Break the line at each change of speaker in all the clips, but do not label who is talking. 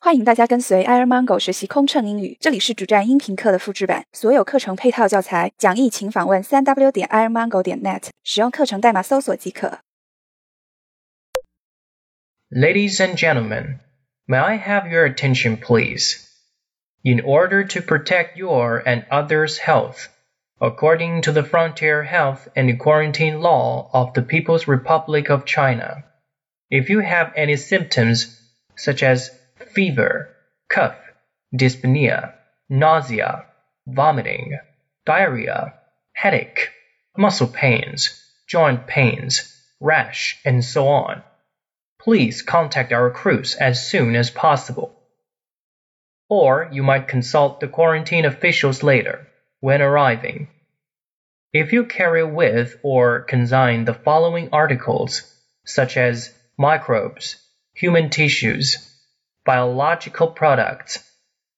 欢迎大家跟随 Air Mango 学习空乘英语，这里是主站音频课的复制版，所有课程配套教材讲义请访问三 w 点 airmango 点 net，使用课程代码搜索即可。
Ladies and gentlemen, may I have your attention, please? In order to protect your and others' health, according to the Frontier Health and Quarantine Law of the People's Republic of China, if you have any symptoms such as fever, cough, dyspnea, nausea, vomiting, diarrhea, headache, muscle pains, joint pains, rash, and so on. Please contact our crews as soon as possible. Or you might consult the quarantine officials later when arriving. If you carry with or consign the following articles, such as microbes, human tissues, biological products,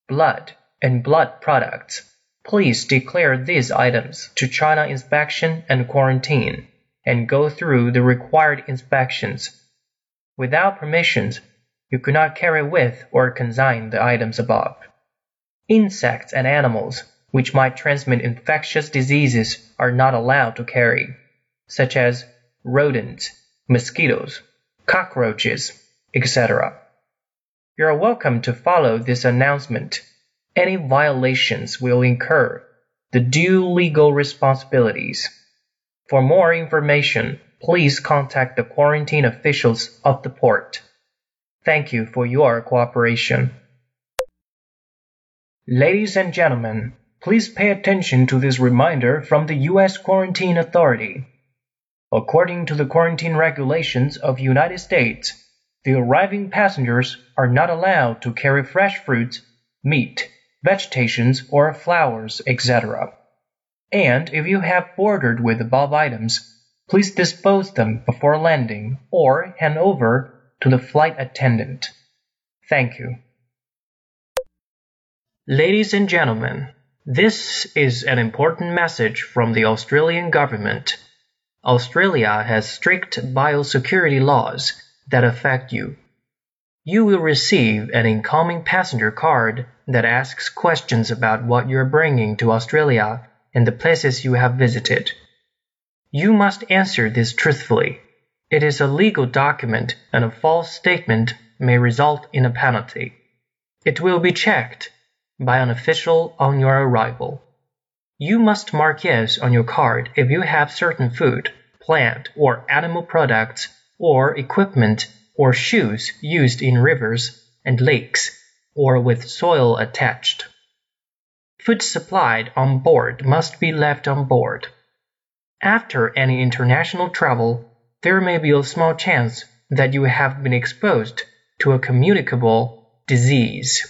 blood, and blood products, please declare these items to China Inspection and Quarantine and go through the required inspections. Without permissions, you could not carry with or consign the items above. Insects and animals which might transmit infectious diseases are not allowed to carry, such as rodents, mosquitoes, cockroaches, etc. You are welcome to follow this announcement. Any violations will incur the due legal responsibilities. For more information, please contact the quarantine officials of the port. Thank you for your cooperation. Ladies and gentlemen, please pay attention to this reminder from the U.S. Quarantine Authority. According to the quarantine regulations of United States, the arriving passengers are not allowed to carry fresh fruits, meat, vegetations, or flowers, etc. And if you have boarded with above items, please dispose them before landing or hand over to the flight attendant. Thank you. Ladies and gentlemen, this is an important message from the Australian government. Australia has strict biosecurity laws that affect you. You will receive an incoming passenger card that asks questions about what you're bringing to Australia and the places you have visited. You must answer this truthfully. It is a legal document and a false statement may result in a penalty. It will be checked by an official on your arrival. You must mark yes on your card if you have certain food, plant, or animal products or equipment or shoes used in rivers and lakes or with soil attached. Food supplied on board must be left on board. After any international travel, there may be a small chance that you have been exposed to a communicable disease.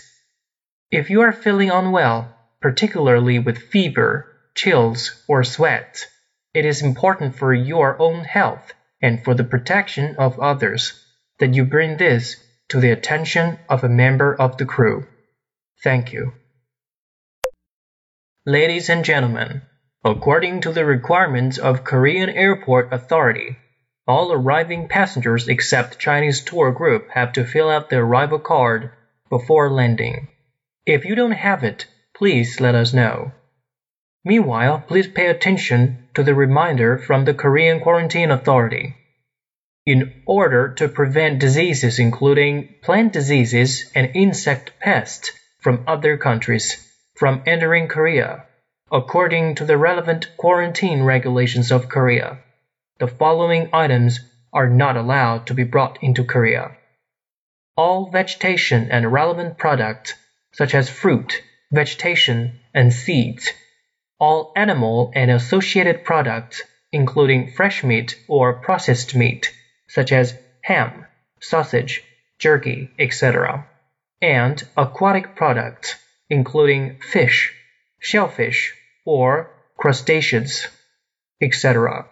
If you are feeling unwell, particularly with fever, chills, or sweat, it is important for your own health and for the protection of others, that you bring this to the attention of a member of the crew. Thank you. Ladies and gentlemen, according to the requirements of Korean Airport Authority, all arriving passengers except Chinese tour group have to fill out the arrival card before landing. If you don't have it, please let us know. Meanwhile, please pay attention to the reminder from the Korean Quarantine Authority. In order to prevent diseases including plant diseases and insect pests from other countries from entering Korea, according to the relevant quarantine regulations of Korea, the following items are not allowed to be brought into Korea. All vegetation and relevant products, such as fruit, vegetation, and seeds all animal and associated products, including fresh meat or processed meat, such as ham, sausage, jerky, etc., and aquatic products, including fish, shellfish, or crustaceans, etc.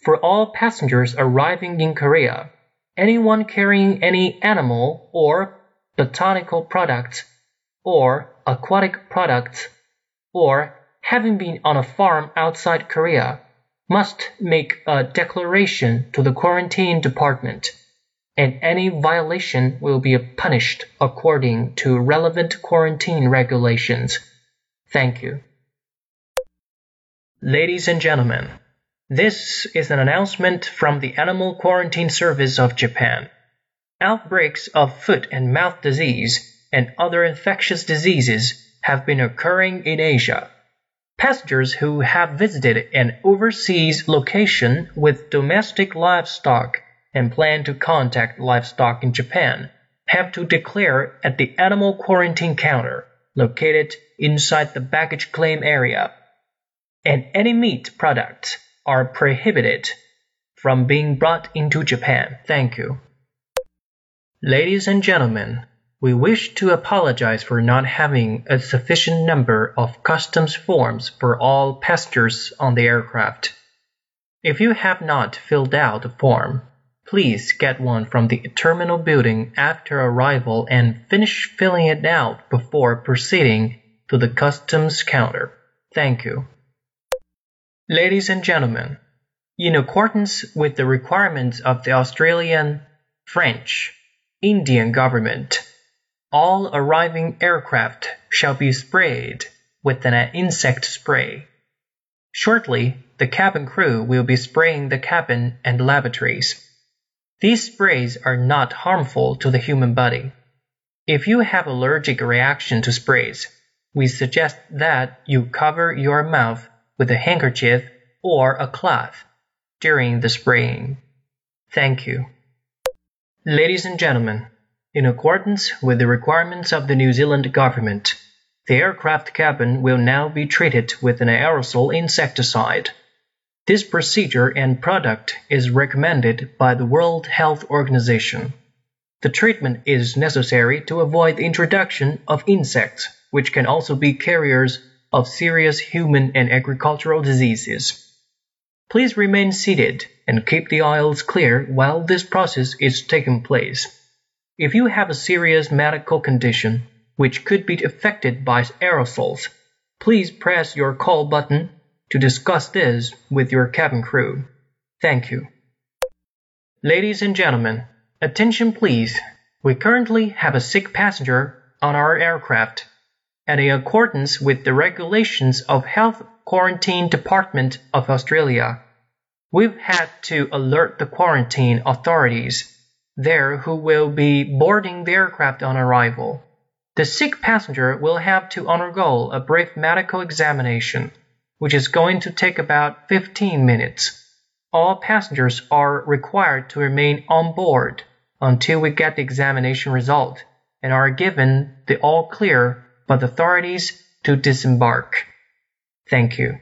For all passengers arriving in Korea, anyone carrying any animal or botanical products or aquatic products or having been on a farm outside Korea, must make a declaration to the quarantine department. and any violation will be punished according to relevant quarantine regulations. Thank you. Ladies and gentlemen, this is an announcement from the Animal Quarantine Service of Japan. Outbreaks of foot and mouth disease and other infectious diseases have been occurring in Asia. Passengers who have visited an overseas location with domestic livestock and plan to contact livestock in Japan have to declare at the animal quarantine counter located inside the baggage claim area. And any meat products are prohibited from being brought into Japan. Thank you. Ladies and gentlemen, we wish to apologize for not having a sufficient number of customs forms for all passengers on the aircraft. If you have not filled out a form, please get one from the terminal building after arrival and finish filling it out before proceeding to the customs counter. Thank you. Ladies and gentlemen, in accordance with the requirements of the Australian, French, Indian government, all arriving aircraft shall be sprayed with an insect spray. Shortly, the cabin crew will be spraying the cabin and lavatories. These sprays are not harmful to the human body. If you have allergic reaction to sprays, we suggest that you cover your mouth with a handkerchief or a cloth during the spraying. Thank you. Ladies and gentlemen, in accordance with the requirements of the New Zealand government, the aircraft cabin will now be treated with an aerosol insecticide. This procedure and product is recommended by the World Health Organization. The treatment is necessary to avoid the introduction of insects, which can also be carriers of serious human and agricultural diseases. Please remain seated and keep the aisles clear while this process is taking place. If you have a serious medical condition which could be affected by aerosols, please press your call button to discuss this with your cabin crew. Thank you. Ladies and gentlemen, attention please. We currently have a sick passenger on our aircraft. And in accordance with the regulations of Health Quarantine Department of Australia, we've had to alert the quarantine authorities there who will be boarding the aircraft on arrival. The sick passenger will have to undergo a brief medical examination, which is going to take about 15 minutes. All passengers are required to remain on board until we get the examination result and are given the all clear by the authorities to disembark. Thank you.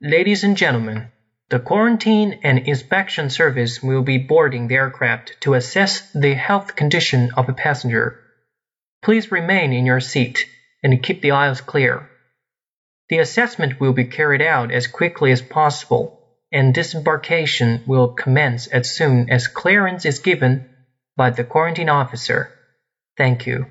Ladies and gentlemen, the Quarantine and Inspection Service will be boarding the aircraft to assess the health condition of a passenger. Please remain in your seat and keep the aisles clear. The assessment will be carried out as quickly as possible, and disembarkation will commence as soon as clearance is given by the quarantine officer. Thank you.